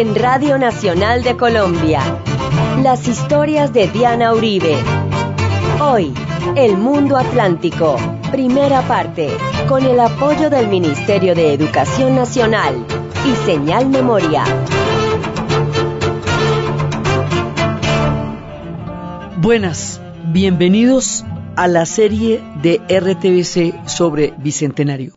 en Radio Nacional de Colombia. Las historias de Diana Uribe. Hoy, El Mundo Atlántico, primera parte, con el apoyo del Ministerio de Educación Nacional y Señal Memoria. Buenas, bienvenidos a la serie de RTBC sobre Bicentenario.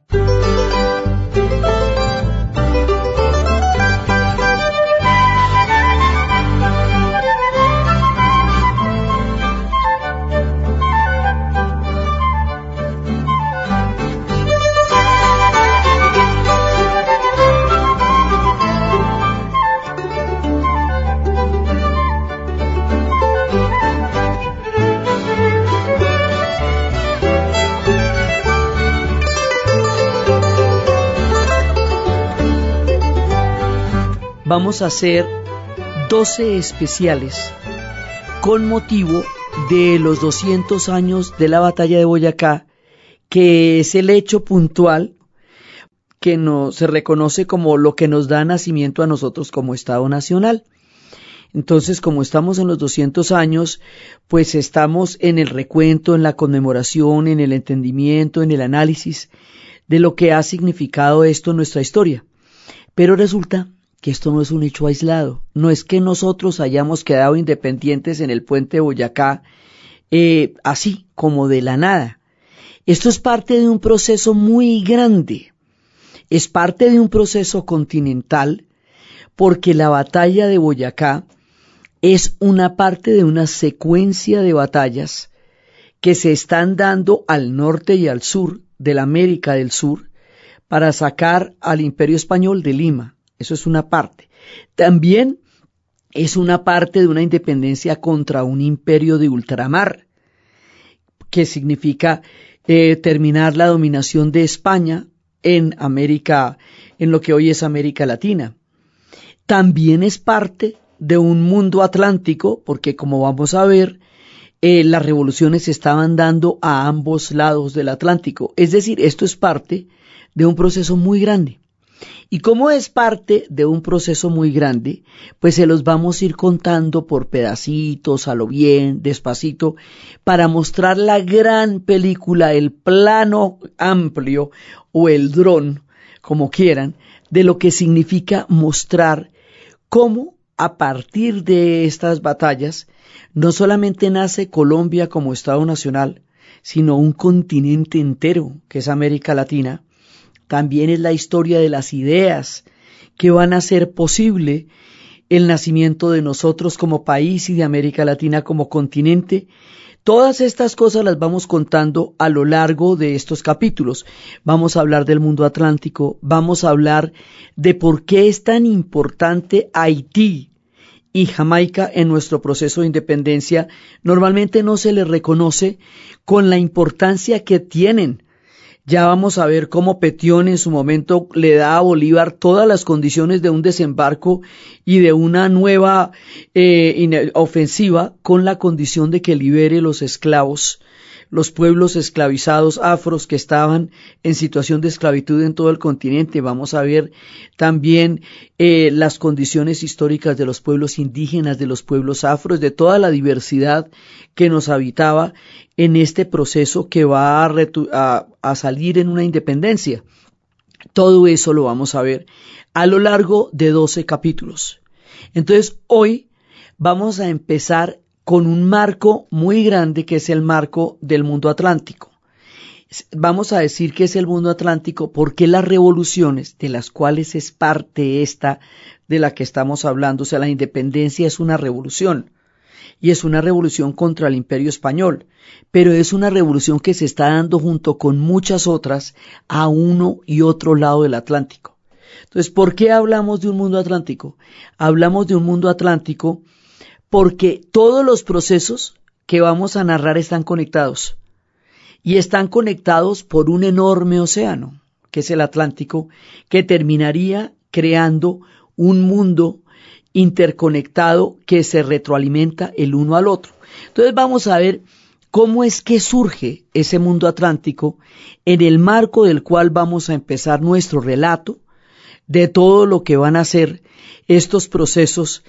Vamos a hacer 12 especiales con motivo de los 200 años de la batalla de Boyacá, que es el hecho puntual que no, se reconoce como lo que nos da nacimiento a nosotros como Estado Nacional. Entonces, como estamos en los 200 años, pues estamos en el recuento, en la conmemoración, en el entendimiento, en el análisis de lo que ha significado esto en nuestra historia. Pero resulta que esto no es un hecho aislado. No es que nosotros hayamos quedado independientes en el puente Boyacá eh, así, como de la nada. Esto es parte de un proceso muy grande. Es parte de un proceso continental porque la batalla de Boyacá es una parte de una secuencia de batallas que se están dando al norte y al sur de la América del Sur para sacar al imperio español de Lima. Eso es una parte. También es una parte de una independencia contra un imperio de ultramar, que significa eh, terminar la dominación de España en América, en lo que hoy es América Latina. También es parte de un mundo atlántico, porque como vamos a ver, eh, las revoluciones se estaban dando a ambos lados del Atlántico. Es decir, esto es parte de un proceso muy grande. Y como es parte de un proceso muy grande, pues se los vamos a ir contando por pedacitos, a lo bien, despacito, para mostrar la gran película, el plano amplio o el dron, como quieran, de lo que significa mostrar cómo a partir de estas batallas no solamente nace Colombia como Estado Nacional, sino un continente entero, que es América Latina, también es la historia de las ideas que van a hacer posible el nacimiento de nosotros como país y de América Latina como continente. Todas estas cosas las vamos contando a lo largo de estos capítulos. Vamos a hablar del mundo atlántico, vamos a hablar de por qué es tan importante Haití y Jamaica en nuestro proceso de independencia. Normalmente no se les reconoce con la importancia que tienen ya vamos a ver cómo Petión en su momento le da a Bolívar todas las condiciones de un desembarco y de una nueva eh, ofensiva con la condición de que libere los esclavos los pueblos esclavizados afros que estaban en situación de esclavitud en todo el continente. Vamos a ver también eh, las condiciones históricas de los pueblos indígenas, de los pueblos afros, de toda la diversidad que nos habitaba en este proceso que va a, a salir en una independencia. Todo eso lo vamos a ver a lo largo de 12 capítulos. Entonces, hoy vamos a empezar con un marco muy grande que es el marco del mundo atlántico. Vamos a decir que es el mundo atlántico porque las revoluciones de las cuales es parte esta de la que estamos hablando, o sea, la independencia es una revolución y es una revolución contra el imperio español, pero es una revolución que se está dando junto con muchas otras a uno y otro lado del Atlántico. Entonces, ¿por qué hablamos de un mundo atlántico? Hablamos de un mundo atlántico porque todos los procesos que vamos a narrar están conectados y están conectados por un enorme océano, que es el Atlántico, que terminaría creando un mundo interconectado que se retroalimenta el uno al otro. Entonces vamos a ver cómo es que surge ese mundo atlántico en el marco del cual vamos a empezar nuestro relato de todo lo que van a ser estos procesos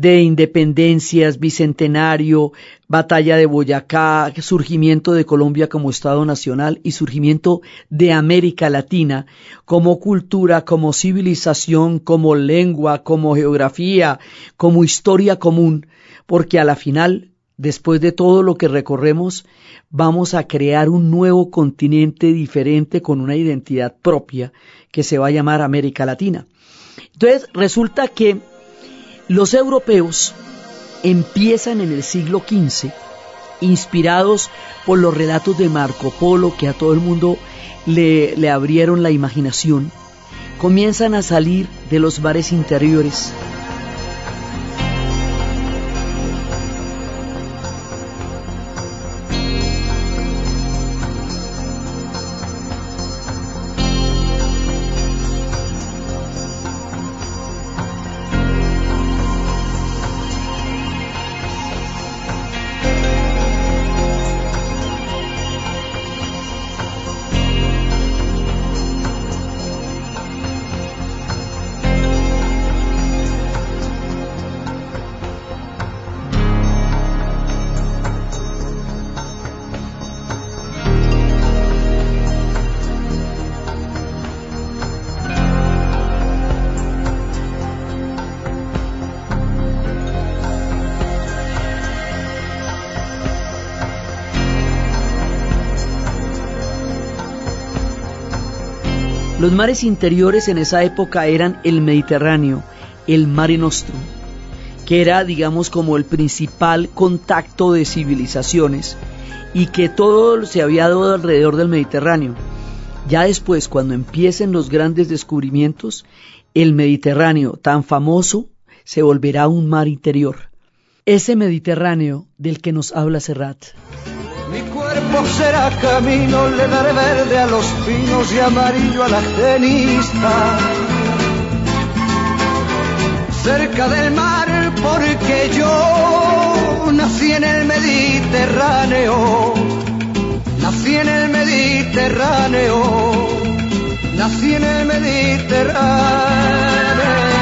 de independencias, bicentenario, batalla de Boyacá, surgimiento de Colombia como Estado Nacional y surgimiento de América Latina como cultura, como civilización, como lengua, como geografía, como historia común, porque a la final, después de todo lo que recorremos, vamos a crear un nuevo continente diferente con una identidad propia que se va a llamar América Latina. Entonces resulta que los europeos empiezan en el siglo XV, inspirados por los relatos de Marco Polo, que a todo el mundo le, abrieron la imaginación, comienzan a salir de los bares interiores Los mares interiores en esa época eran el Mediterráneo, el Mare Nostrum, que era, digamos, como el principal contacto de civilizaciones y que todo se había dado alrededor del Mediterráneo. Ya después, cuando empiecen los grandes descubrimientos, el Mediterráneo, tan famoso, se volverá un mar interior. Ese Mediterráneo del que nos habla Serrat. Cuerpo será camino, le daré verde a los pinos y amarillo a la genista. Cerca del mar, porque yo nací en el Mediterráneo. Nací en el Mediterráneo. Nací en el Mediterráneo.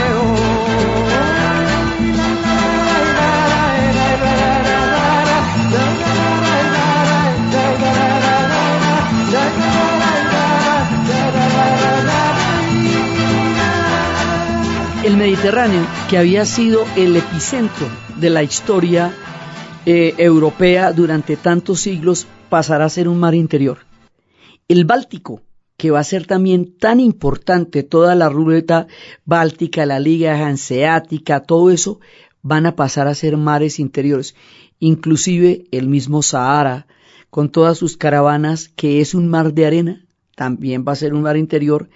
El Mediterráneo, que había sido el epicentro de la historia eh, europea durante tantos siglos, pasará a ser un mar interior. El Báltico, que va a ser también tan importante, toda la ruleta báltica, la Liga Hanseática, todo eso, van a pasar a ser mares interiores. Inclusive el mismo Sahara, con todas sus caravanas, que es un mar de arena, también va a ser un mar interior,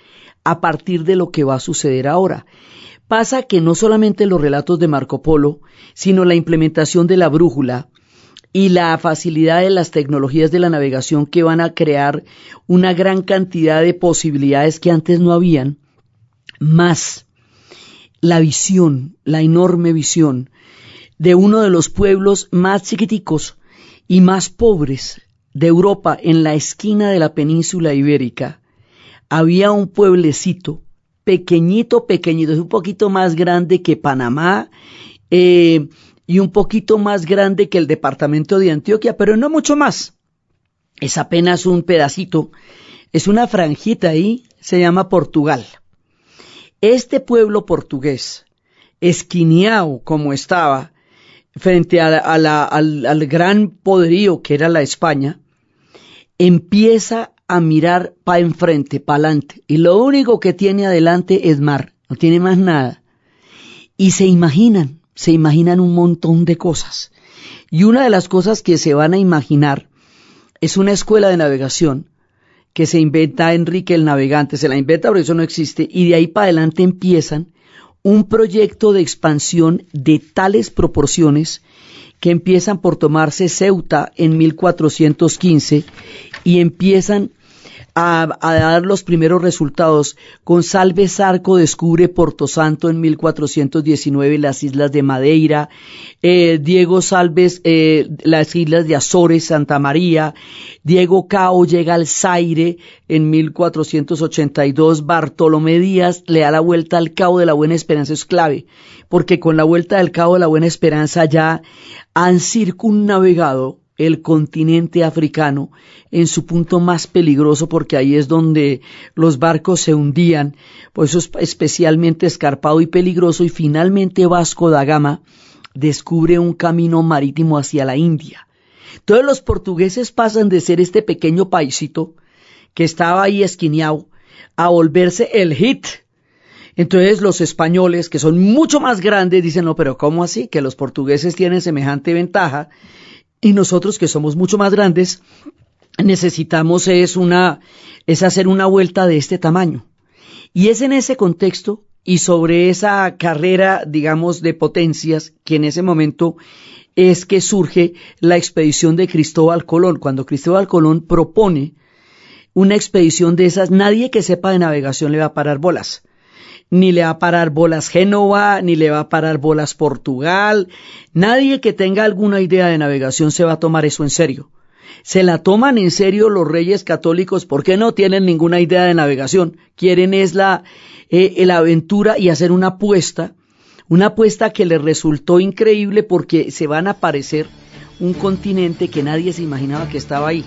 a partir de lo que va a suceder ahora. Pasa que no solamente los relatos de Marco Polo, sino la implementación de la brújula y la facilidad de las tecnologías de la navegación que van a crear una gran cantidad de posibilidades que antes no habían, más la visión, la enorme visión de uno de los pueblos más chiquiticos y más pobres de Europa en la esquina de la península ibérica, había un pueblecito pequeñito, pequeñito, es un poquito más grande que Panamá eh, y un poquito más grande que el departamento de Antioquia, pero no mucho más. Es apenas un pedacito, es una franjita ahí, se llama Portugal. Este pueblo portugués, esquineado como estaba, frente al, al gran poderío que era la España, empieza a mirar para enfrente, para adelante. Y lo único que tiene adelante es mar, no tiene más nada. Y se imaginan, se imaginan un montón de cosas. Y una de las cosas que se van a imaginar es una escuela de navegación que se inventa Enrique el Navegante, se la inventa pero eso no existe, y de ahí para adelante empiezan un proyecto de expansión de tales proporciones que empiezan por tomarse Ceuta en 1415 y empiezan a, dar los primeros resultados. González Arco descubre Porto Santo en 1419, las islas de Madeira. Eh, Diego Salves, eh, las islas de Azores, Santa María. Diego Cao llega al Zaire en 1482. Bartolomé Díaz le da la vuelta al Cabo de la Buena Esperanza. Es clave, porque con la vuelta del Cabo de la Buena Esperanza ya han circunnavegado el continente africano en su punto más peligroso porque ahí es donde los barcos se hundían, por eso es especialmente escarpado y peligroso y finalmente Vasco da Gama descubre un camino marítimo hacia la India. Todos los portugueses pasan de ser este pequeño paisito que estaba ahí esquineado a volverse el hit. Entonces los españoles, que son mucho más grandes, dicen, no, pero ¿cómo así? Que los portugueses tienen semejante ventaja y nosotros que somos mucho más grandes, necesitamos es una, es hacer una vuelta de este tamaño. Y es en ese contexto y sobre esa carrera, digamos, de potencias que en ese momento es que surge la expedición de Cristóbal Colón. Cuando Cristóbal Colón propone una expedición de esas, nadie que sepa de navegación le va a parar bolas ni le va a parar bolas Génova, ni le va a parar bolas Portugal. Nadie que tenga alguna idea de navegación se va a tomar eso en serio. Se la toman en serio los reyes católicos porque no tienen ninguna idea de navegación. Quieren es la, eh, la aventura y hacer una apuesta, una apuesta que les resultó increíble porque se van a aparecer un continente que nadie se imaginaba que estaba ahí.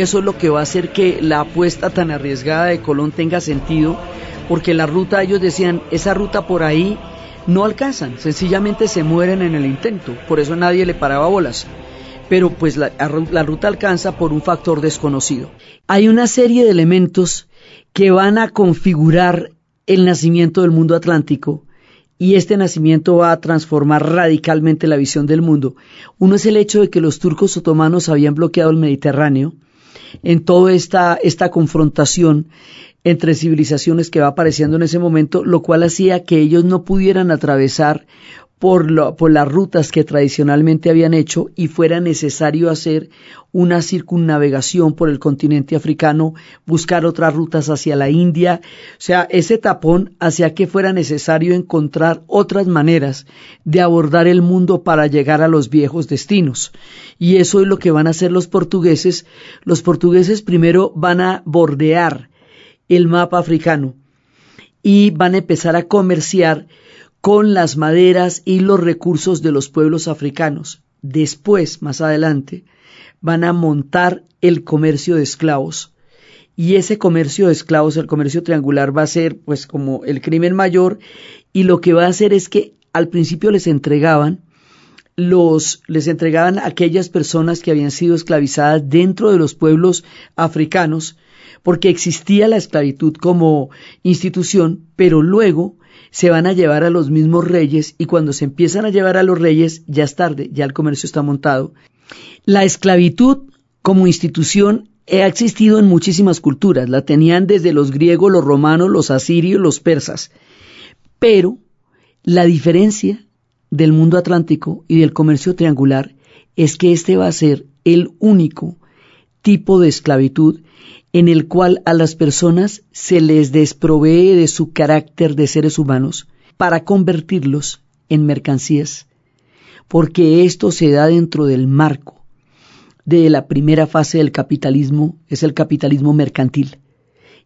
Eso es lo que va a hacer que la apuesta tan arriesgada de Colón tenga sentido, porque la ruta, ellos decían, esa ruta por ahí no alcanzan, sencillamente se mueren en el intento, por eso nadie le paraba bolas. Pero pues la, la ruta alcanza por un factor desconocido. Hay una serie de elementos que van a configurar el nacimiento del mundo atlántico y este nacimiento va a transformar radicalmente la visión del mundo. Uno es el hecho de que los turcos otomanos habían bloqueado el Mediterráneo en toda esta, esta confrontación entre civilizaciones que va apareciendo en ese momento, lo cual hacía que ellos no pudieran atravesar por, por, las rutas que tradicionalmente habían hecho y fuera necesario hacer una circunnavegación por el continente africano, buscar otras rutas hacia la India. O sea, ese tapón hacía que fuera necesario encontrar otras maneras de abordar el mundo para llegar a los viejos destinos. Y eso es lo que van a hacer los portugueses. Los portugueses primero van a bordear el mapa africano y van a empezar a comerciar con las maderas y los recursos de los pueblos africanos. Después, más adelante, van a montar el comercio de esclavos. Y ese comercio de esclavos, el comercio triangular, va a ser pues como el crimen mayor y lo que va a hacer es que al principio les entregaban los les entregaban a aquellas personas que habían sido esclavizadas dentro de los pueblos africanos porque existía la esclavitud como institución, pero luego se van a llevar a los mismos reyes y cuando se empiezan a llevar a los reyes ya es tarde, ya el comercio está montado. La esclavitud como institución ha existido en muchísimas culturas, la tenían desde los griegos, los romanos, los asirios, los persas, pero la diferencia del mundo atlántico y del comercio triangular es que este va a ser el único tipo de esclavitud en el cual a las personas se les desprovee de su carácter de seres humanos para convertirlos en mercancías, porque esto se da dentro del marco de la primera fase del capitalismo, es el capitalismo mercantil.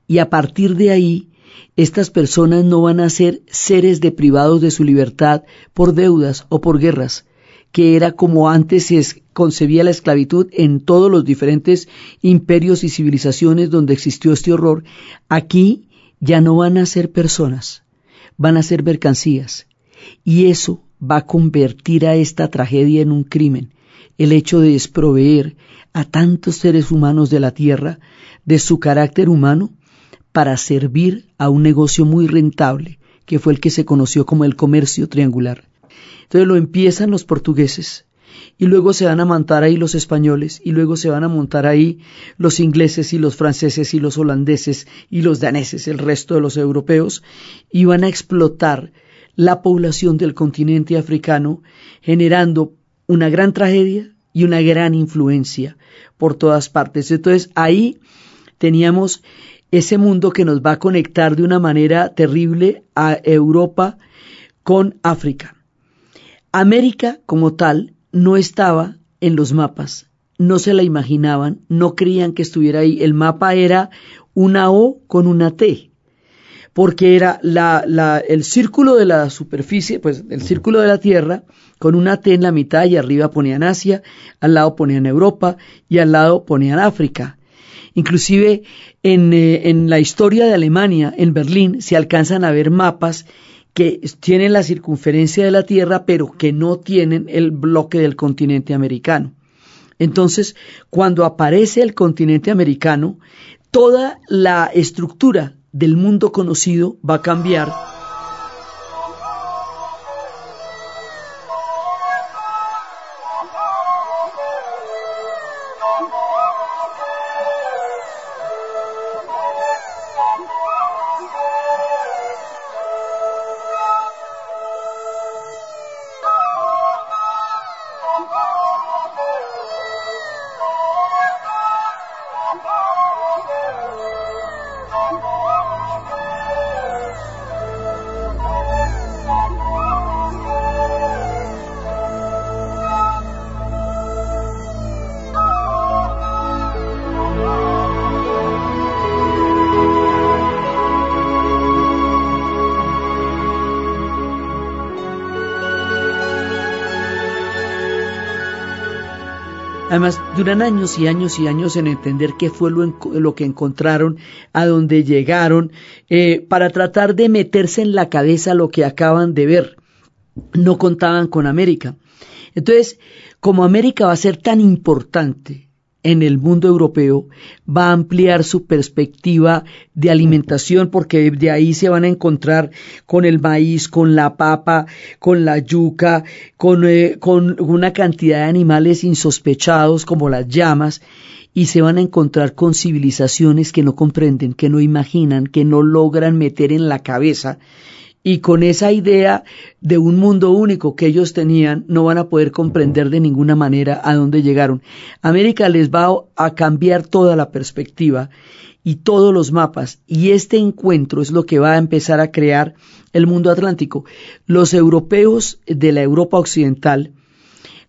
Y a partir de ahí estas personas no van a ser seres deprivados de su libertad por deudas o por guerras, que era como antes se concebía la esclavitud en todos los diferentes imperios y civilizaciones donde existió este horror. Aquí ya no van a ser personas, van a ser mercancías. Y eso va a convertir a esta tragedia en un crimen, el hecho de desproveer a tantos seres humanos de la tierra de su carácter humano para servir a un negocio muy rentable, que fue el que se conoció como el comercio triangular. Entonces lo empiezan los portugueses, y luego se van a montar ahí los españoles, y luego se van a montar ahí los ingleses y los franceses y los holandeses y los daneses, el resto de los europeos, y van a explotar la población del continente africano, generando una gran tragedia y una gran influencia por todas partes. Entonces ahí teníamos ese mundo que nos va a conectar de una manera terrible a Europa con África. América como tal no estaba en los mapas, no se la imaginaban, no creían que estuviera ahí. El mapa era una O con una T, porque era el círculo de la superficie, pues el círculo de la Tierra, con una T en la mitad y arriba ponían Asia, al lado ponían Europa y al lado ponían África. Inclusive en, eh, en la historia de Alemania, en Berlín, se alcanzan a ver mapas que tienen la circunferencia de la Tierra, pero que no tienen el bloque del continente americano. Entonces, cuando aparece el continente americano, toda la estructura del mundo conocido va a cambiar Además, duran años y años y años en entender qué fue lo, que encontraron, a dónde llegaron, eh, para tratar de meterse en la cabeza lo que acaban de ver. No contaban con América. Entonces, como América va a ser tan importante en el mundo europeo va a ampliar su perspectiva de alimentación porque de ahí se van a encontrar con el maíz, con la papa, con la yuca, con, eh, con una cantidad de animales insospechados como las llamas y se van a encontrar con civilizaciones que no comprenden, que no imaginan, que no logran meter en la cabeza y con esa idea de un mundo único que ellos tenían, no van a poder comprender de ninguna manera a dónde llegaron. América les va a cambiar toda la perspectiva y todos los mapas, y este encuentro es lo que va a empezar a crear el mundo atlántico. Los europeos de la Europa occidental,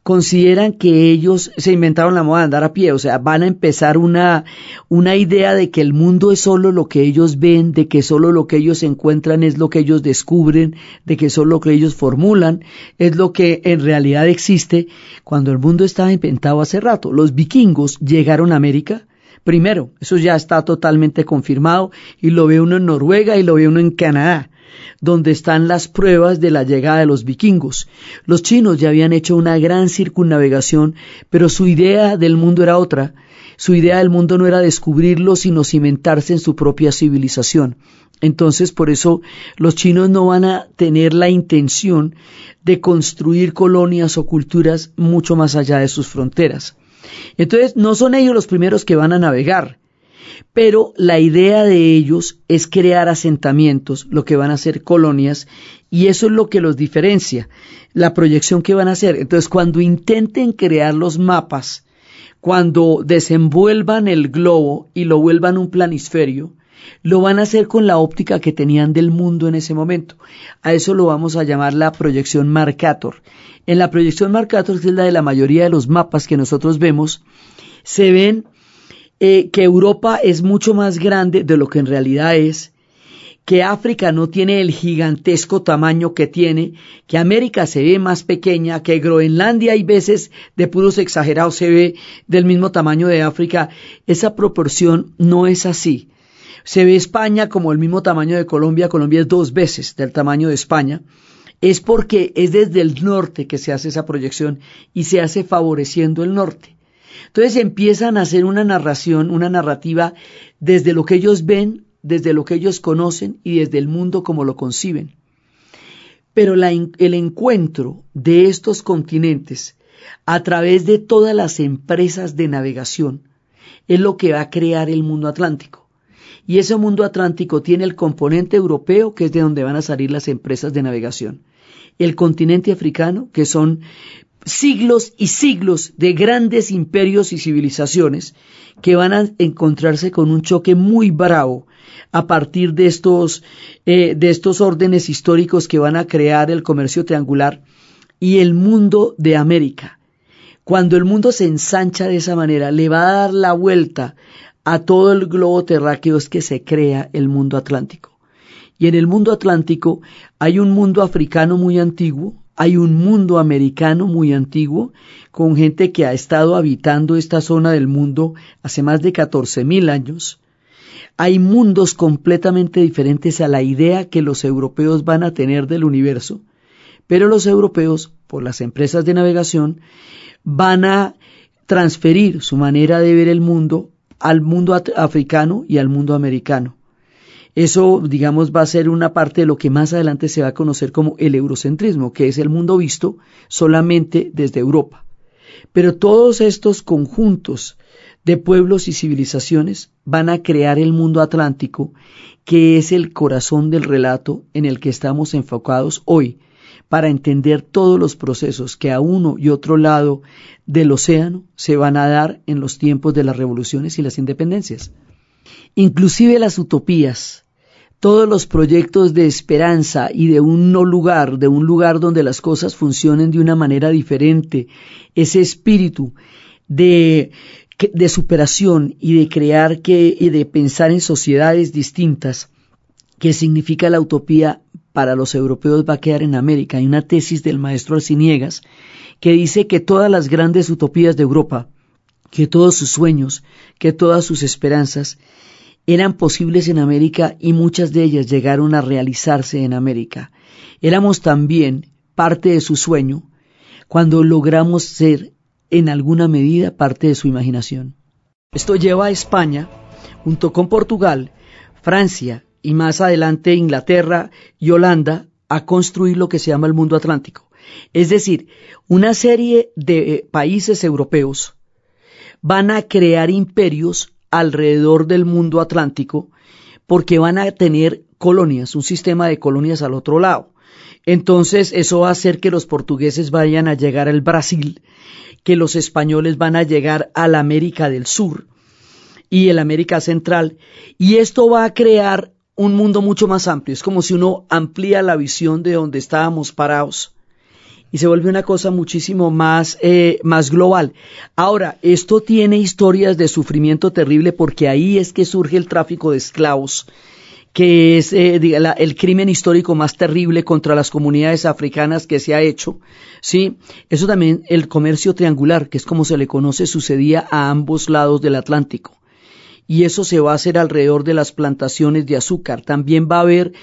consideran que ellos se inventaron la moda de andar a pie, o sea, van a empezar una, una idea de que el mundo es solo lo que ellos ven, de que solo lo que ellos encuentran es lo que ellos descubren, de que solo lo que ellos formulan es lo que en realidad existe, cuando el mundo estaba inventado hace rato. Los vikingos llegaron a América, Primero, eso ya está totalmente confirmado y lo ve uno en Noruega y lo ve uno en Canadá donde están las pruebas de la llegada de los vikingos. Los chinos ya habían hecho una gran circunnavegación, pero su idea del mundo era otra. Su idea del mundo no era descubrirlo, sino cimentarse en su propia civilización. Entonces, por eso los chinos no van a tener la intención de construir colonias o culturas mucho más allá de sus fronteras. Entonces, no son ellos los primeros que van a navegar pero la idea de ellos es crear asentamientos, lo que van a ser colonias, y eso es lo que los diferencia, la proyección que van a hacer. Entonces, cuando intenten crear los mapas, cuando desenvuelvan el globo y lo vuelvan un planisferio, lo van a hacer con la óptica que tenían del mundo en ese momento. A eso lo vamos a llamar la proyección Marcator. En la proyección Marcator, que es la de la mayoría de los mapas que nosotros vemos, se ven eh, que Europa es mucho más grande de lo que en realidad es, que África no tiene el gigantesco tamaño que tiene, que América se ve más pequeña, que Groenlandia hay veces de puros exagerados se ve del mismo tamaño de África, esa proporción no es así. Se ve España como el mismo tamaño de Colombia, Colombia es dos veces del tamaño de España, es porque es desde el norte que se hace esa proyección y se hace favoreciendo el norte. Entonces empiezan a hacer una narración, una narrativa desde lo que ellos ven, desde lo que ellos conocen y desde el mundo como lo conciben. Pero el encuentro de estos continentes a través de todas las empresas de navegación es lo que va a crear el mundo atlántico. Y ese mundo atlántico tiene el componente europeo, que es de donde van a salir las empresas de navegación. El continente africano, que son siglos y siglos de grandes imperios y civilizaciones que van a encontrarse con un choque muy bravo a partir de estos, eh, de estos órdenes históricos que van a crear el comercio triangular y el mundo de América. Cuando el mundo se ensancha de esa manera, le va a dar la vuelta a todo el globo terráqueo es que se crea el mundo atlántico. Y en el mundo atlántico hay un mundo africano muy antiguo, hay un mundo americano muy antiguo, con gente que ha estado habitando esta zona del mundo hace más de 14.000 años. Hay mundos completamente diferentes a la idea que los europeos van a tener del universo, pero los europeos, por las empresas de navegación, van a transferir su manera de ver el mundo al mundo africano y al mundo americano. Eso, digamos, va a ser una parte de lo que más adelante se va a conocer como el eurocentrismo, que es el mundo visto solamente desde Europa. Pero todos estos conjuntos de pueblos y civilizaciones van a crear el mundo atlántico, que es el corazón del relato en el que estamos enfocados hoy, para entender todos los procesos que a uno y otro lado del océano se van a dar en los tiempos de las revoluciones y las independencias. Inclusive las utopías, todos los proyectos de esperanza y de un no lugar, de un lugar donde las cosas funcionen de una manera diferente, ese espíritu de, superación y de crear que, y de pensar en sociedades distintas, que significa la utopía para los europeos va a quedar en América. Hay una tesis del maestro Arciniegas que dice que todas las grandes utopías de Europa, que todos sus sueños, que todas sus esperanzas, eran posibles en América y muchas de ellas llegaron a realizarse en América. Éramos también parte de su sueño cuando logramos ser en alguna medida parte de su imaginación. Esto lleva a España, junto con Portugal, Francia y más adelante Inglaterra y Holanda, a construir lo que se llama el mundo atlántico. Es decir, una serie de países europeos van a crear imperios alrededor del mundo atlántico porque van a tener colonias, un sistema de colonias al otro lado. Entonces eso va a hacer que los portugueses vayan a llegar al Brasil, que los españoles van a llegar a la América del Sur y el América Central. Y esto va a crear un mundo mucho más amplio. Es como si uno amplía la visión de donde estábamos parados y se vuelve una cosa muchísimo más, eh, más global. Ahora, esto tiene historias de sufrimiento terrible porque ahí es que surge el tráfico de esclavos que es eh, el crimen histórico más terrible contra las comunidades africanas que se ha hecho, ¿sí? Eso también, el comercio triangular, que es como se le conoce, sucedía a ambos lados del Atlántico. Y eso se va a hacer alrededor de las plantaciones de azúcar. También va a haber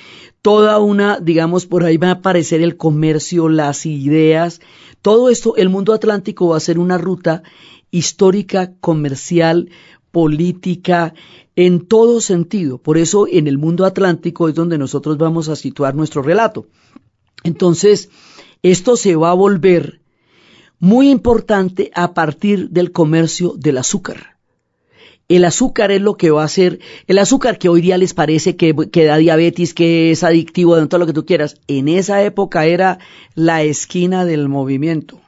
toda una, digamos, por ahí va a aparecer el comercio, las ideas, todo esto, el mundo atlántico va a ser una ruta histórica, comercial, política, en todo sentido. Por eso en el mundo atlántico es donde nosotros vamos a situar nuestro relato. Entonces, esto se va a volver muy importante a partir del comercio del azúcar. El azúcar es lo que va a hacer, el azúcar que hoy día les parece que, da diabetes, que es adictivo, de todo lo que tú quieras, en esa época era la esquina del movimiento.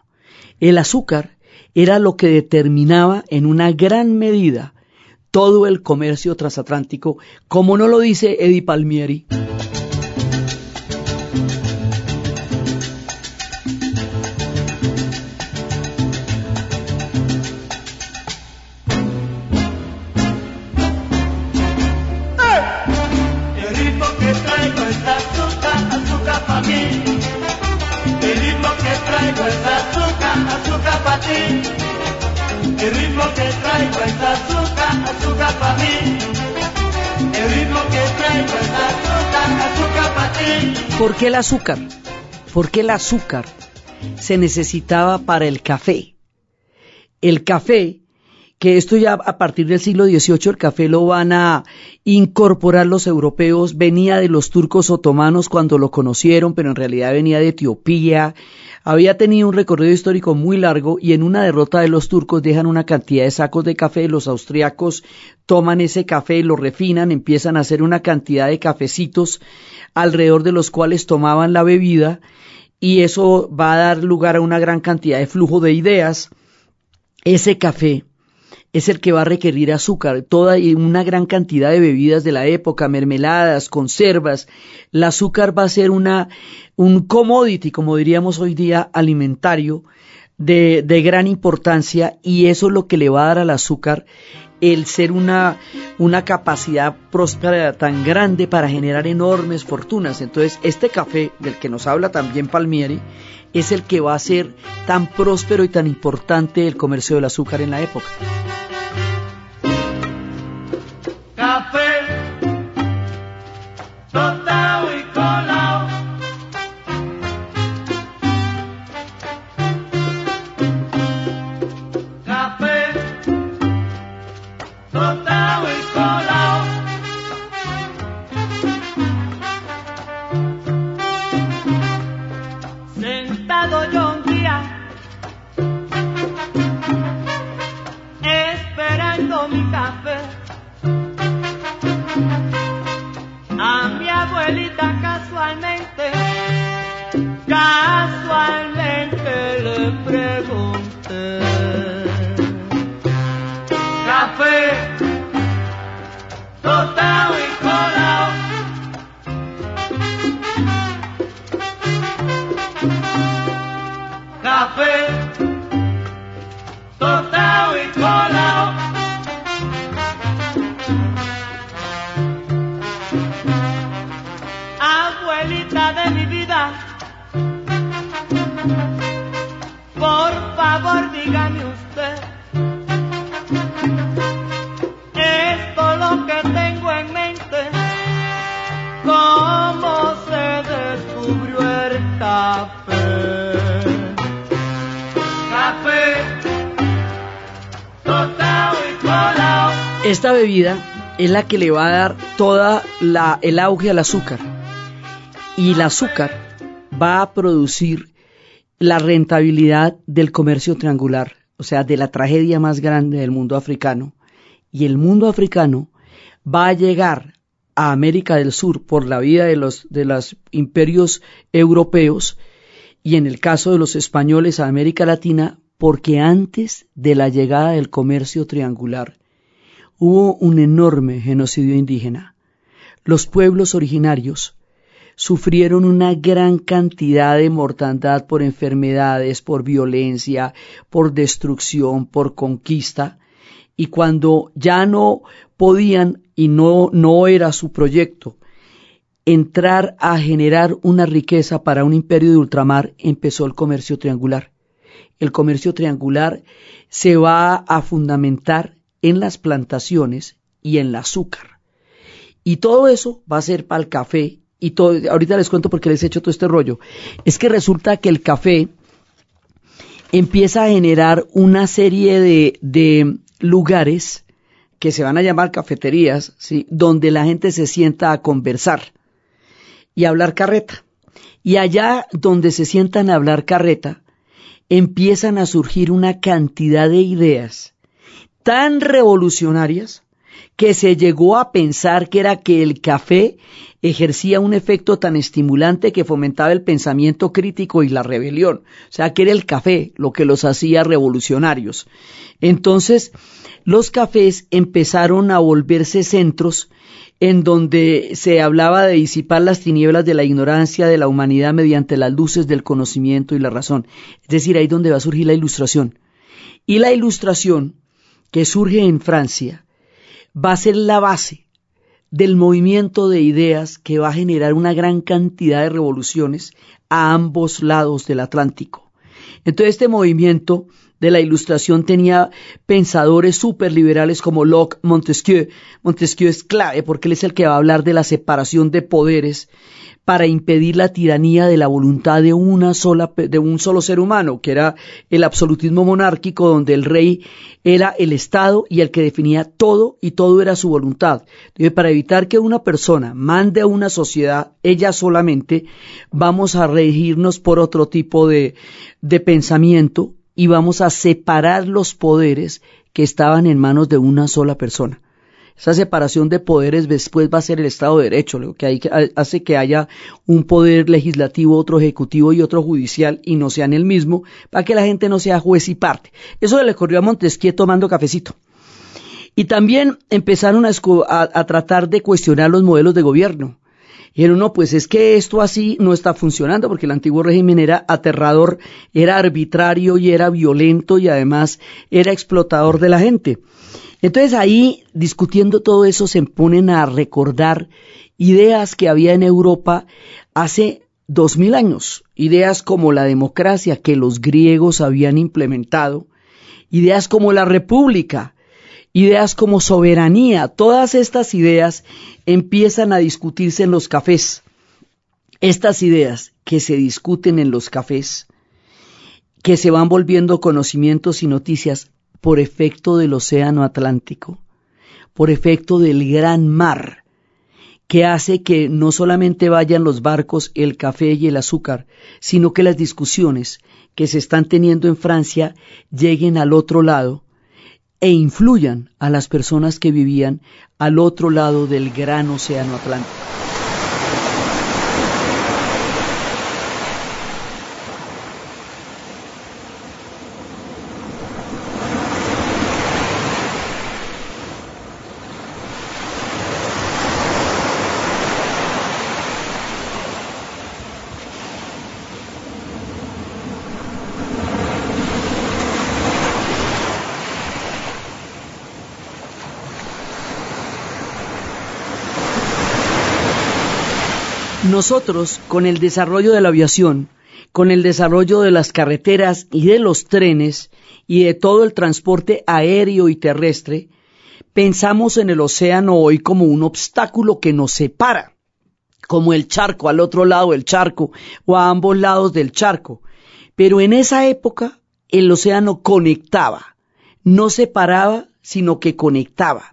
El azúcar era lo que determinaba en una gran medida todo el comercio transatlántico, como no lo dice Eddie Palmieri. Es azúcar, azúcar para mí. El azúcar, azúcar. ¿Por qué el azúcar? ¿Por qué el azúcar se necesitaba para el café? El café que esto ya a partir del siglo XVIII el café lo van a incorporar los europeos, venía de los turcos otomanos cuando lo conocieron, pero en realidad venía de Etiopía, había tenido un recorrido histórico muy largo y en una derrota de los turcos dejan una cantidad de sacos de café, los austriacos toman ese café, lo refinan, empiezan a hacer una cantidad de cafecitos alrededor de los cuales tomaban la bebida y eso va a dar lugar a una gran cantidad de flujo de ideas. Ese café es el que va a requerir azúcar, toda y una gran cantidad de bebidas de la época, mermeladas, conservas. El azúcar va a ser una, un commodity, como diríamos hoy día, alimentario de, de gran importancia y eso es lo que le va a dar al azúcar el ser una, una capacidad próspera tan grande para generar enormes fortunas. Entonces, este café del que nos habla también Palmieri es el que va a ser tan próspero y tan importante el comercio del azúcar en la época. Es la que le va a dar toda la, el auge al azúcar. Y el azúcar va a producir la rentabilidad del comercio triangular, o sea, de la tragedia más grande del mundo africano. Y el mundo africano va a llegar a América del Sur por la vía de los, de los imperios europeos y en el caso de los españoles a América Latina porque antes de la llegada del comercio triangular hubo un enorme genocidio indígena. Los pueblos originarios sufrieron una gran cantidad de mortandad por enfermedades, por violencia, por destrucción, por conquista, y cuando ya no podían y no, no era su proyecto entrar a generar una riqueza para un imperio de ultramar, empezó el comercio triangular. El comercio triangular se va a fundamentar en las plantaciones y en el azúcar. Y todo eso va a ser para el café y todo, ahorita les cuento por qué les he hecho todo este rollo. Es que resulta que el café empieza a generar una serie de, de lugares que se van a llamar cafeterías, ¿sí? donde la gente se sienta a conversar y a hablar carreta. Y allá donde se sientan a hablar carreta, empiezan a surgir una cantidad de ideas tan revolucionarias que se llegó a pensar que era que el café ejercía un efecto tan estimulante que fomentaba el pensamiento crítico y la rebelión. O sea, que era el café lo que los hacía revolucionarios. Entonces, los cafés empezaron a volverse centros en donde se hablaba de disipar las tinieblas de la ignorancia de la humanidad mediante las luces del conocimiento y la razón. Es decir, ahí donde va a surgir la ilustración. Y la ilustración que surge en Francia va a ser la base del movimiento de ideas que va a generar una gran cantidad de revoluciones a ambos lados del Atlántico. Entonces este movimiento de la Ilustración tenía pensadores superliberales como Locke, Montesquieu. Montesquieu es clave porque él es el que va a hablar de la separación de poderes para impedir la tiranía de la voluntad de una sola de un solo ser humano, que era el absolutismo monárquico donde el rey era el Estado y el que definía todo y todo era su voluntad. Para evitar que una persona mande a una sociedad ella solamente, vamos a regirnos por otro tipo de, de pensamiento y vamos a separar los poderes que estaban en manos de una sola persona. Esa separación de poderes después va a ser el Estado de Derecho, lo que, hace que haya un poder legislativo, otro ejecutivo y otro judicial y no sean el mismo, para que la gente no sea juez y parte. Eso le ocurrió a Montesquieu tomando cafecito. Y también empezaron a, tratar de cuestionar los modelos de gobierno. Y dijeron, no, pues es que esto así no está funcionando porque el antiguo régimen era aterrador, era arbitrario y era violento y además era explotador de la gente. Entonces ahí, discutiendo todo eso, se ponen a recordar ideas que había en Europa hace dos mil años, ideas como la democracia que los griegos habían implementado, ideas como la república, ideas como soberanía, todas estas ideas empiezan a discutirse en los cafés. Estas ideas que se discuten en los cafés, que se van volviendo conocimientos y noticias, por efecto del océano Atlántico, por efecto del gran mar, que hace que no solamente vayan los barcos, el café y el azúcar, sino que las discusiones que se están teniendo en Francia lleguen al otro lado e influyan a las personas que vivían al otro lado del gran océano Atlántico. Nosotros, con el desarrollo de la aviación, con el desarrollo de las carreteras y de los trenes y de todo el transporte aéreo y terrestre, pensamos en el océano hoy como un obstáculo que nos separa, como el charco al otro lado del charco o a ambos lados del charco. Pero en esa época el océano conectaba, no separaba, sino que conectaba.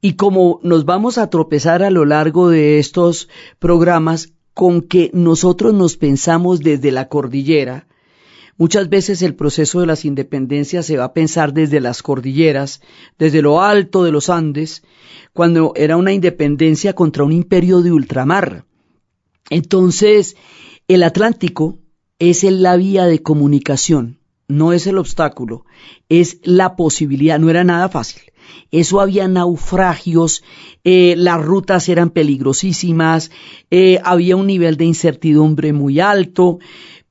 Y como nos vamos a tropezar a lo largo de estos programas con que nosotros nos pensamos desde la cordillera, muchas veces el proceso de las independencias se va a pensar desde las cordilleras, desde lo alto de los Andes, cuando era una independencia contra un imperio de ultramar. Entonces, el Atlántico es la vía de comunicación, no es el obstáculo, es la posibilidad, no era nada fácil eso había naufragios, eh, las rutas eran peligrosísimas, eh, había un nivel de incertidumbre muy alto,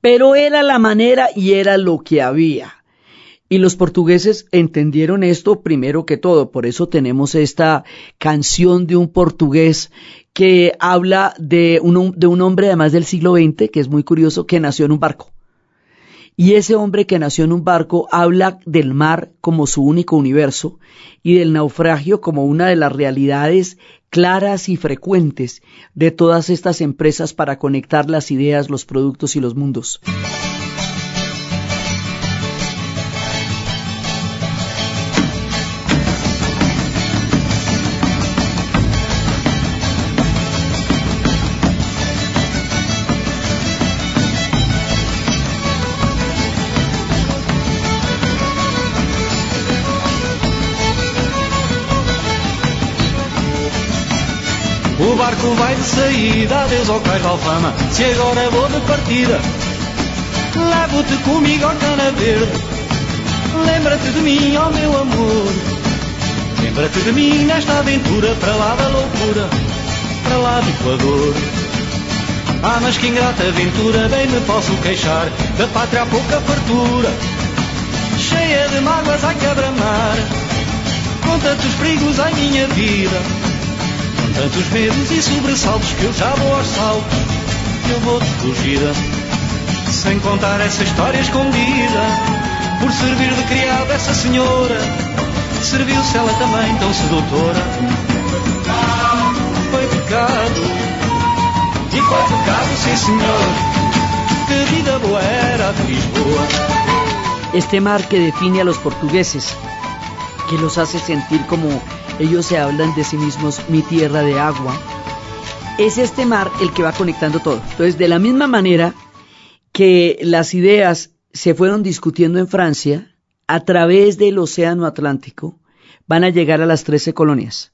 pero era la manera y era lo que había. Y los portugueses entendieron esto primero que todo, por eso tenemos esta canción de un portugués que habla de un, de un hombre además del siglo XX, que es muy curioso, que nació en un barco. Y ese hombre que nació en un barco habla del mar como su único universo y del naufragio como una de las realidades claras y frecuentes de todas estas empresas para conectar las ideas, los productos y los mundos. Adeus ao da alfama. Se agora vou de partida, levo-te comigo ao cana verde. Lembra-te de mim, ó oh meu amor. Lembra-te de mim nesta aventura, para lá da loucura, para lá do Equador. Ah, mas que ingrata aventura, bem me posso queixar da pátria há pouca fartura, cheia de mágoas a quebra-mar, com tantos perigos à minha vida. Tantos medos e sobressaltos que eu já vou aos saltos, eu vou de fugida, sem contar essa história escondida por servir de criada essa senhora. Serviu-se ela também tão sedutora. Foi pecado, e foi pecado, sim senhor. Que vida boa era de Lisboa. Este mar que define a los portugueses, que los hace sentir como ellos se hablan de sí mismos, mi tierra de agua, es este mar el que va conectando todo. Entonces, de la misma manera que las ideas se fueron discutiendo en Francia, a través del Océano Atlántico, van a llegar a las 13 colonias.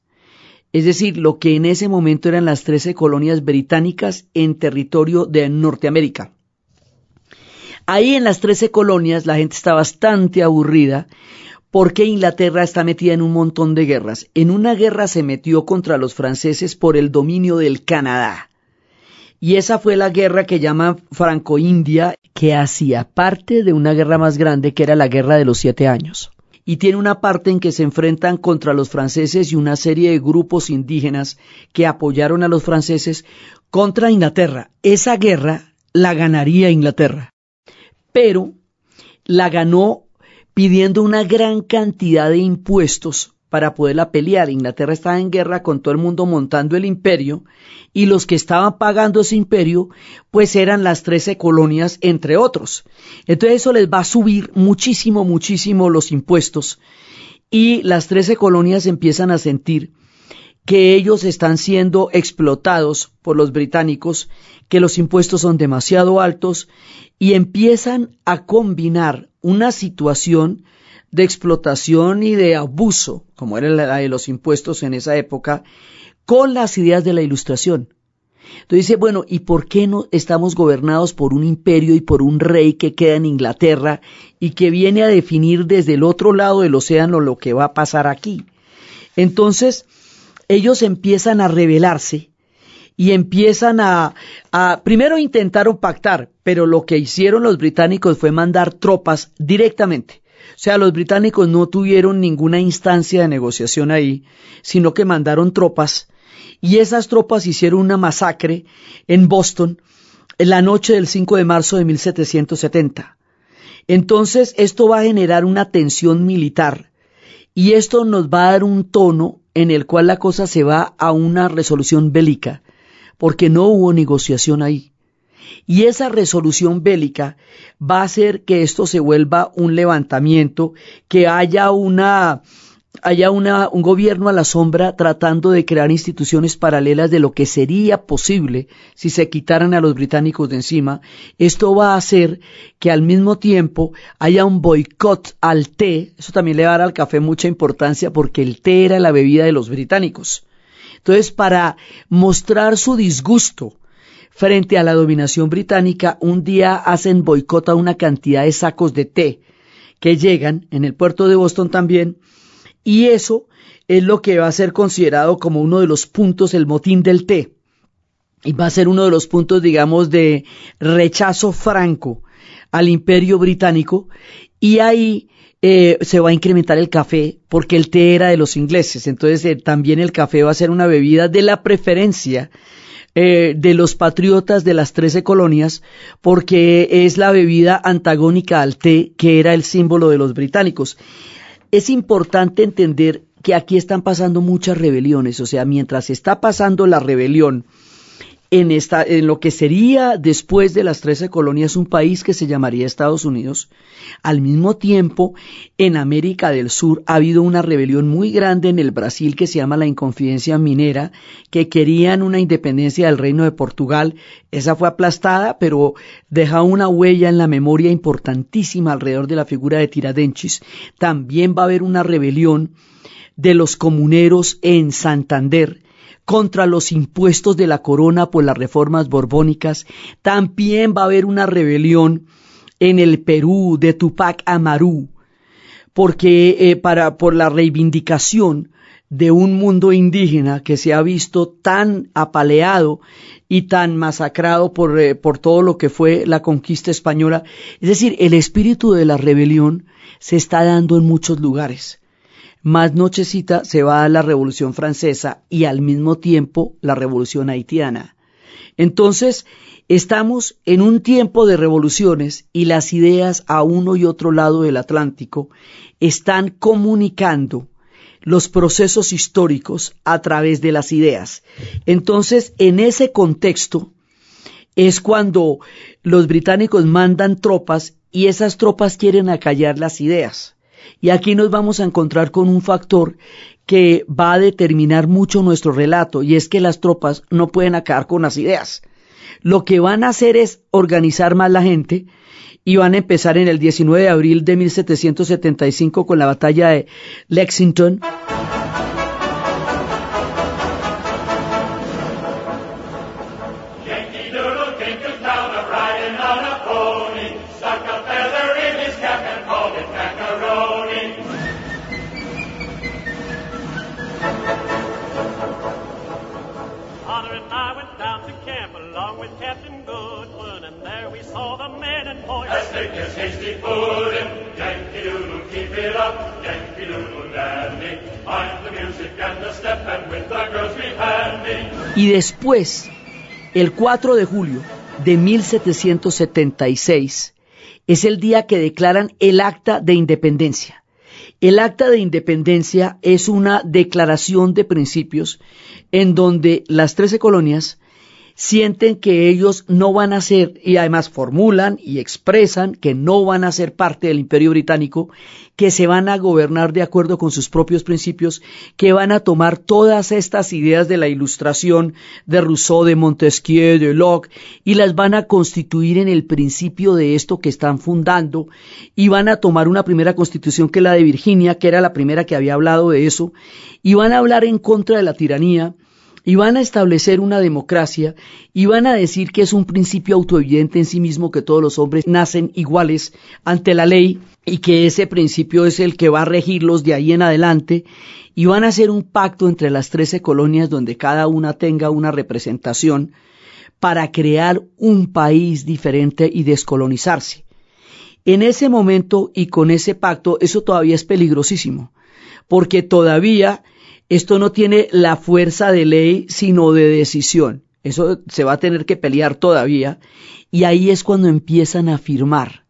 Es decir, lo que en ese momento eran las 13 colonias británicas en territorio de Norteamérica. Ahí en las 13 colonias la gente está bastante aburrida porque Inglaterra está metida en un montón de guerras. En una guerra se metió contra los franceses por el dominio del Canadá. Y esa fue la guerra que llaman Franco-India, que hacía parte de una guerra más grande que era la Guerra de los Siete Años. Y tiene una parte en que se enfrentan contra los franceses y una serie de grupos indígenas que apoyaron a los franceses contra Inglaterra. Esa guerra la ganaría Inglaterra. Pero la ganó pidiendo una gran cantidad de impuestos para poderla pelear. Inglaterra estaba en guerra con todo el mundo montando el imperio y los que estaban pagando ese imperio pues eran las trece colonias entre otros. Entonces eso les va a subir muchísimo, muchísimo los impuestos y las trece colonias empiezan a sentir que ellos están siendo explotados por los británicos, que los impuestos son demasiado altos y empiezan a combinar una situación de explotación y de abuso, como era la de los impuestos en esa época, con las ideas de la ilustración. Entonces dice, bueno, ¿y por qué no estamos gobernados por un imperio y por un rey que queda en Inglaterra y que viene a definir desde el otro lado del océano lo que va a pasar aquí? Entonces, ellos empiezan a rebelarse y empiezan a, a, primero intentaron pactar, pero lo que hicieron los británicos fue mandar tropas directamente. O sea, los británicos no tuvieron ninguna instancia de negociación ahí, sino que mandaron tropas y esas tropas hicieron una masacre en Boston en la noche del 5 de marzo de 1770. Entonces, esto va a generar una tensión militar y esto nos va a dar un tono en el cual la cosa se va a una resolución bélica porque no hubo negociación ahí. Y esa resolución bélica va a hacer que esto se vuelva un levantamiento, que haya una haya una, un gobierno a la sombra tratando de crear instituciones paralelas de lo que sería posible si se quitaran a los británicos de encima. Esto va a hacer que al mismo tiempo haya un boicot al té. Eso también le va a dar al café mucha importancia porque el té era la bebida de los británicos. Entonces, para mostrar su disgusto frente a la dominación británica, un día hacen boicot a una cantidad de sacos de té que llegan en el puerto de Boston también, y eso es lo que va a ser considerado como uno de los puntos, el motín del té. Y va a ser uno de los puntos, digamos, de rechazo franco al imperio británico. Y ahí eh, se va a incrementar el café porque el té era de los ingleses. Entonces eh, también el café va a ser una bebida de la preferencia eh, de los patriotas de las trece colonias porque es la bebida antagónica al té que era el símbolo de los británicos. Es importante entender que aquí están pasando muchas rebeliones, o sea, mientras está pasando la rebelión, en, esta, en lo que sería después de las trece colonias un país que se llamaría Estados Unidos. Al mismo tiempo, en América del Sur ha habido una rebelión muy grande en el Brasil que se llama la Inconfidencia Minera, que querían una independencia del Reino de Portugal. Esa fue aplastada, pero deja una huella en la memoria importantísima alrededor de la figura de Tiradentes. También va a haber una rebelión de los comuneros en Santander, contra los impuestos de la corona por las reformas borbónicas. También va a haber una rebelión en el Perú de Tupac Amaru, porque eh, para por la reivindicación de un mundo indígena que se ha visto tan apaleado y tan masacrado por, eh, por todo lo que fue la conquista española. Es decir, el espíritu de la rebelión se está dando en muchos lugares. Más nochecita se va a la Revolución Francesa y al mismo tiempo la Revolución Haitiana. Entonces, estamos en un tiempo de revoluciones y las ideas a uno y otro lado del Atlántico están comunicando los procesos históricos a través de las ideas. Entonces, en ese contexto es cuando los británicos mandan tropas y esas tropas quieren acallar las ideas. Y aquí nos vamos a encontrar con un factor que va a determinar mucho nuestro relato y es que las tropas no pueden acabar con las ideas. Lo que van a hacer es organizar más la gente y van a empezar en el 19 de abril de 1775 con la batalla de Lexington. Y después, el 4 de julio de 1776, es el día que declaran el acta de independencia. El acta de independencia es una declaración de principios en donde las trece colonias sienten que ellos no van a ser, y además formulan y expresan que no van a ser parte del imperio británico, que se van a gobernar de acuerdo con sus propios principios, que van a tomar todas estas ideas de la ilustración de Rousseau, de Montesquieu, de Locke, y las van a constituir en el principio de esto que están fundando, y van a tomar una primera constitución que es la de Virginia, que era la primera que había hablado de eso, y van a hablar en contra de la tiranía, y van a establecer una democracia y van a decir que es un principio autoevidente en sí mismo que todos los hombres nacen iguales ante la ley y que ese principio es el que va a regirlos de ahí en adelante y van a hacer un pacto entre las trece colonias donde cada una tenga una representación para crear un país diferente y descolonizarse. En ese momento y con ese pacto, eso todavía es peligrosísimo, porque todavía esto no tiene la fuerza de ley, sino de decisión. Eso se va a tener que pelear todavía. Y ahí es cuando empiezan a firmar.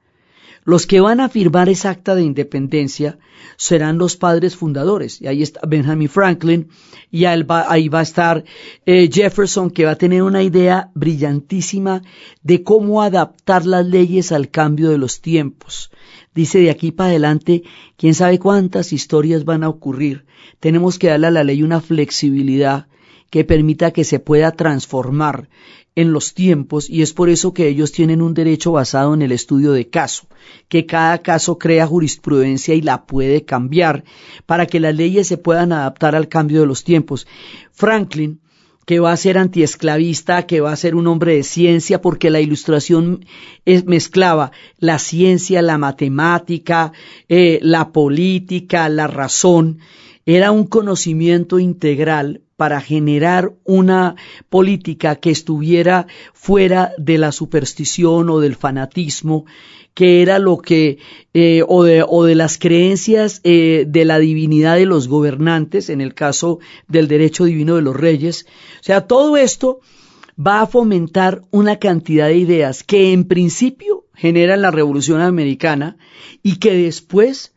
Los que van a firmar esa acta de independencia serán los padres fundadores. Y ahí está Benjamin Franklin, y ahí va, a estar eh, Jefferson, que va a tener una idea brillantísima de cómo adaptar las leyes al cambio de los tiempos. Dice de aquí para adelante, quién sabe cuántas historias van a ocurrir. Tenemos que darle a la ley una flexibilidad que permita que se pueda transformar en los tiempos y es por eso que ellos tienen un derecho basado en el estudio de caso, que cada caso crea jurisprudencia y la puede cambiar para que las leyes se puedan adaptar al cambio de los tiempos. Franklin que va a ser antiesclavista, que va a ser un hombre de ciencia, porque la ilustración mezclaba la ciencia, la matemática, eh, la política, la razón. Era un conocimiento integral para generar una política que estuviera fuera de la superstición o del fanatismo, que era lo que, eh, o, de, o, de, las creencias eh, de la divinidad de los gobernantes, en el caso del derecho divino de los reyes. O sea, todo esto va a fomentar una cantidad de ideas que en principio generan la Revolución Americana y que después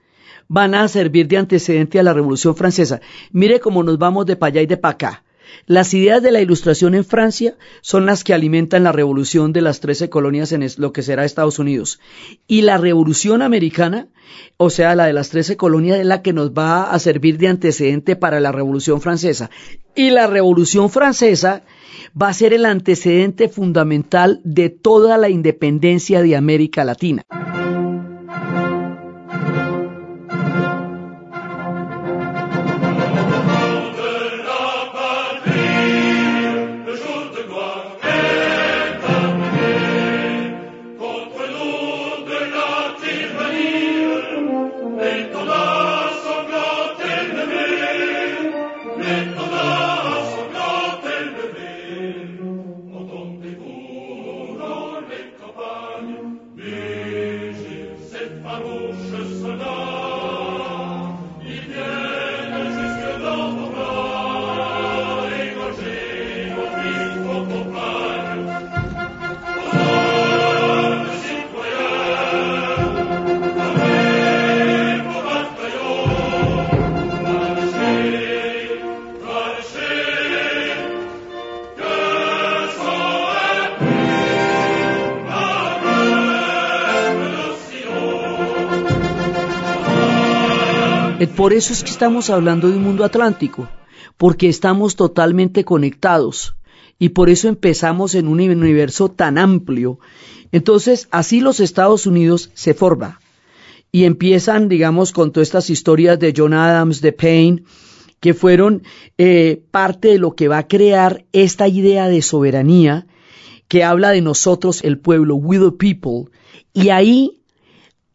van a servir de antecedente a la Revolución Francesa. Mire cómo nos vamos de para allá y de para acá. Las ideas de la Ilustración en Francia son las que alimentan la revolución de las trece colonias en lo que será Estados Unidos. Y la revolución americana, o sea, la de las trece colonias, es la que nos va a servir de antecedente para la revolución francesa. Y la revolución francesa va a ser el antecedente fundamental de toda la independencia de América Latina. Por eso es que estamos hablando de un mundo atlántico, porque estamos totalmente conectados y por eso empezamos en un universo tan amplio. Entonces, así los Estados Unidos se forman y empiezan, digamos, con todas estas historias de John Adams, de Payne, que fueron eh, parte de lo que va a crear esta idea de soberanía que habla de nosotros, el pueblo, we the people, y ahí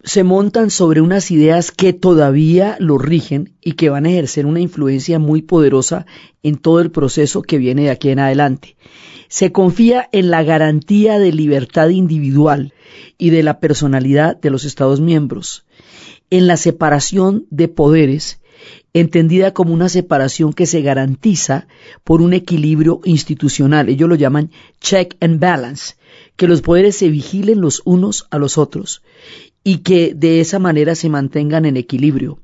se montan sobre unas ideas que todavía lo rigen y que van a ejercer una influencia muy poderosa en todo el proceso que viene de aquí en adelante. Se confía en la garantía de libertad individual y de la personalidad de los Estados miembros, en la separación de poderes, entendida como una separación que se garantiza por un equilibrio institucional. Ellos lo llaman check and balance, que los poderes se vigilen los unos a los otros y que de esa manera se mantengan en equilibrio.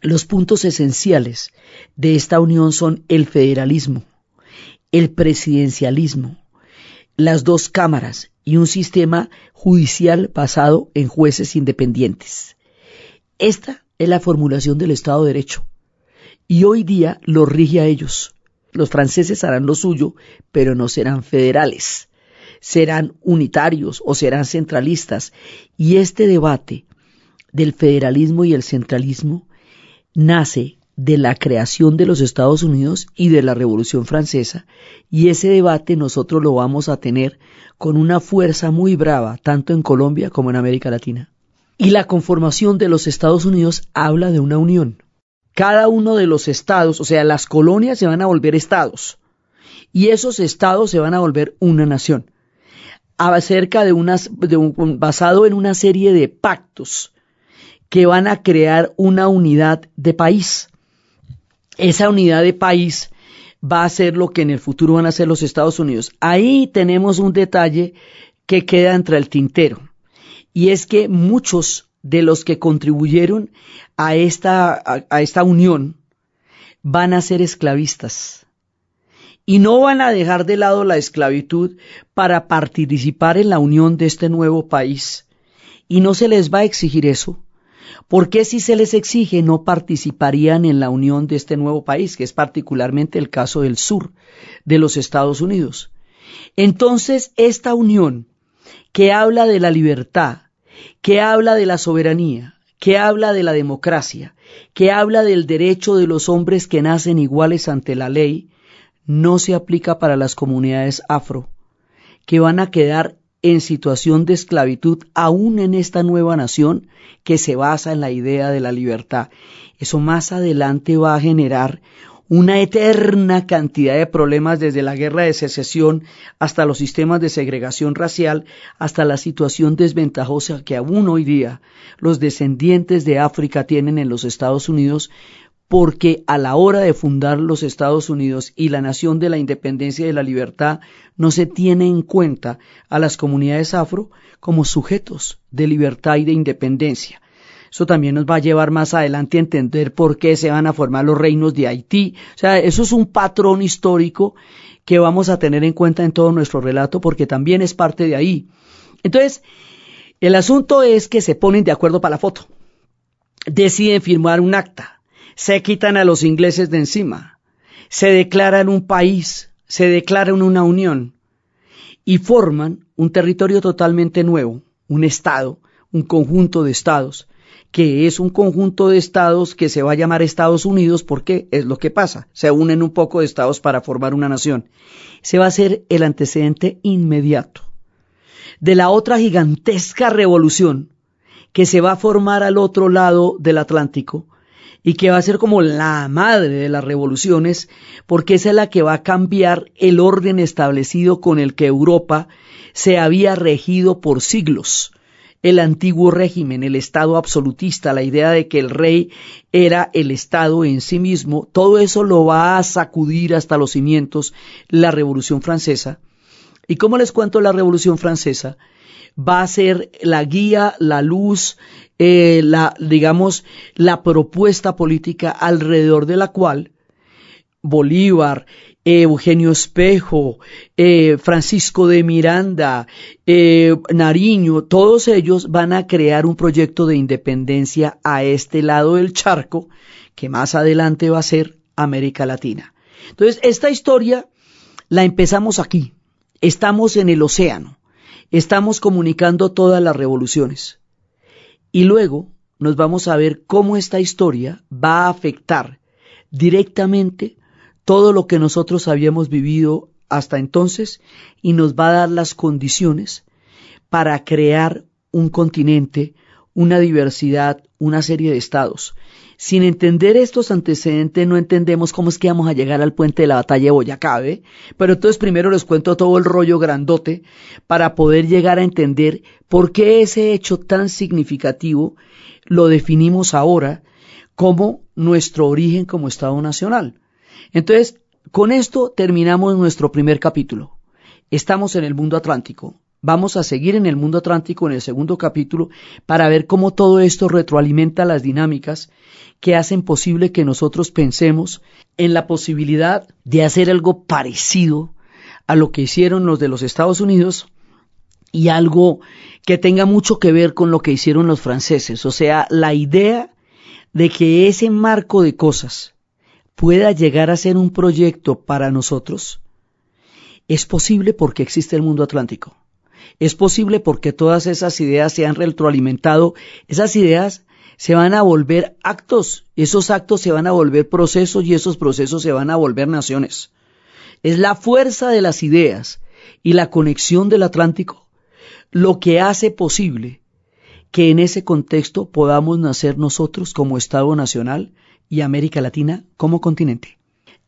Los puntos esenciales de esta unión son el federalismo, el presidencialismo, las dos cámaras y un sistema judicial basado en jueces independientes. Esta es la formulación del Estado de Derecho y hoy día lo rige a ellos. Los franceses harán lo suyo, pero no serán federales serán unitarios o serán centralistas. Y este debate del federalismo y el centralismo nace de la creación de los Estados Unidos y de la Revolución Francesa, y ese debate nosotros lo vamos a tener con una fuerza muy brava, tanto en Colombia como en América Latina. Y la conformación de los Estados Unidos habla de una unión. Cada uno de los estados, o sea, las colonias se van a volver estados, y esos estados se van a volver una nación acerca de unas, de un, basado en una serie de pactos que van a crear una unidad de país. Esa unidad de país va a ser lo que en el futuro van a ser los Estados Unidos. Ahí tenemos un detalle que queda entre el tintero, y es que muchos de los que contribuyeron a esta, a esta unión van a ser esclavistas y no van a dejar de lado la esclavitud para participar en la unión de este nuevo país. Y no se les va a exigir eso. porque si se les exige no participarían en la unión de este nuevo país, que es particularmente el caso del sur de los Estados Unidos? Entonces, esta unión que habla de la libertad, que habla de la soberanía, que habla de la democracia, que habla del derecho de los hombres que nacen iguales ante la ley, no se aplica para las comunidades afro, que van a quedar en situación de esclavitud aún en esta nueva nación que se basa en la idea de la libertad. Eso más adelante va a generar una eterna cantidad de problemas desde la guerra de secesión hasta los sistemas de segregación racial, hasta la situación desventajosa que aún hoy día los descendientes de África tienen en los Estados Unidos porque a la hora de fundar los Estados Unidos y la nación de la independencia y de la libertad no se tiene en cuenta a las comunidades afro como sujetos de libertad y de independencia. Eso también nos va a llevar más adelante a entender por qué se van a formar los reinos de Haití. O sea, eso es un patrón histórico que vamos a tener en cuenta en todo nuestro relato porque también es parte de ahí. Entonces, el asunto es que se ponen de acuerdo para la foto. Deciden firmar un acta se quitan a los ingleses de encima, se declaran un país, se declaran una unión y forman un territorio totalmente nuevo, un estado, un conjunto de estados, que es un conjunto de estados que se va a llamar Estados Unidos porque es lo que pasa, se unen un poco de estados para formar una nación. Se va a ser el antecedente inmediato de la otra gigantesca revolución que se va a formar al otro lado del Atlántico, y que va a ser como la madre de las revoluciones, porque esa es la que va a cambiar el orden establecido con el que Europa se había regido por siglos. El antiguo régimen, el Estado absolutista, la idea de que el rey era el Estado en sí mismo, todo eso lo va a sacudir hasta los cimientos la Revolución Francesa. ¿Y cómo les cuento la Revolución Francesa? Va a ser la guía, la luz, eh, la, digamos, la propuesta política alrededor de la cual Bolívar Eugenio Espejo, eh, Francisco de Miranda, eh, Nariño, todos ellos van a crear un proyecto de independencia a este lado del charco, que más adelante va a ser América Latina. Entonces, esta historia la empezamos aquí. Estamos en el océano. Estamos comunicando todas las revoluciones. Y luego nos vamos a ver cómo esta historia va a afectar directamente todo lo que nosotros habíamos vivido hasta entonces y nos va a dar las condiciones para crear un continente, una diversidad, una serie de estados. Sin entender estos antecedentes no entendemos cómo es que vamos a llegar al puente de la batalla de Boyacá. Pero entonces primero les cuento todo el rollo grandote para poder llegar a entender por qué ese hecho tan significativo lo definimos ahora como nuestro origen como Estado Nacional. Entonces, con esto terminamos nuestro primer capítulo. Estamos en el mundo atlántico. Vamos a seguir en el mundo atlántico en el segundo capítulo para ver cómo todo esto retroalimenta las dinámicas que hacen posible que nosotros pensemos en la posibilidad de hacer algo parecido a lo que hicieron los de los Estados Unidos y algo que tenga mucho que ver con lo que hicieron los franceses. O sea, la idea de que ese marco de cosas pueda llegar a ser un proyecto para nosotros, es posible porque existe el mundo atlántico. Es posible porque todas esas ideas se han retroalimentado. Esas ideas se van a volver actos, esos actos se van a volver procesos y esos procesos se van a volver naciones. Es la fuerza de las ideas y la conexión del Atlántico lo que hace posible que en ese contexto podamos nacer nosotros como Estado Nacional y América Latina como continente.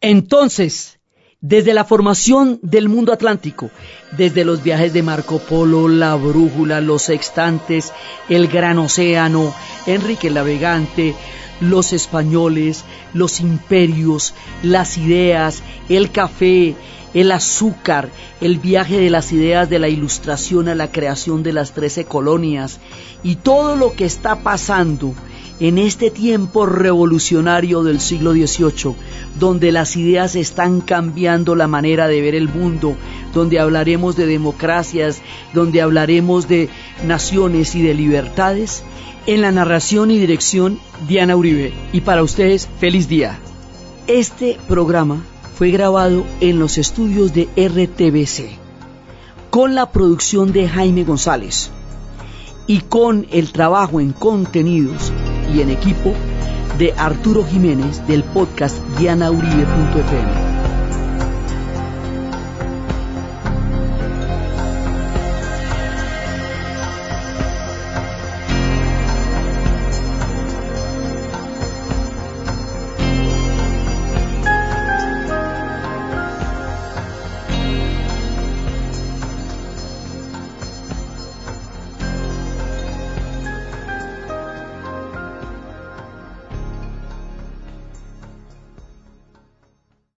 Entonces, desde la formación del mundo atlántico, desde los viajes de Marco Polo, la brújula, los sextantes, el gran océano, Enrique el Navegante, los españoles, los imperios, las ideas, el café, el azúcar, el viaje de las ideas de la ilustración a la creación de las trece colonias y todo lo que está pasando en este tiempo revolucionario del siglo XVIII, donde las ideas están cambiando la manera de ver el mundo, donde hablaremos de democracias, donde hablaremos de naciones y de libertades, en la narración y dirección Diana Uribe. Y para ustedes, feliz día. Este programa fue grabado en los estudios de RTBC, con la producción de Jaime González y con el trabajo en contenidos y en equipo de Arturo Jiménez del podcast dianauribe.fm.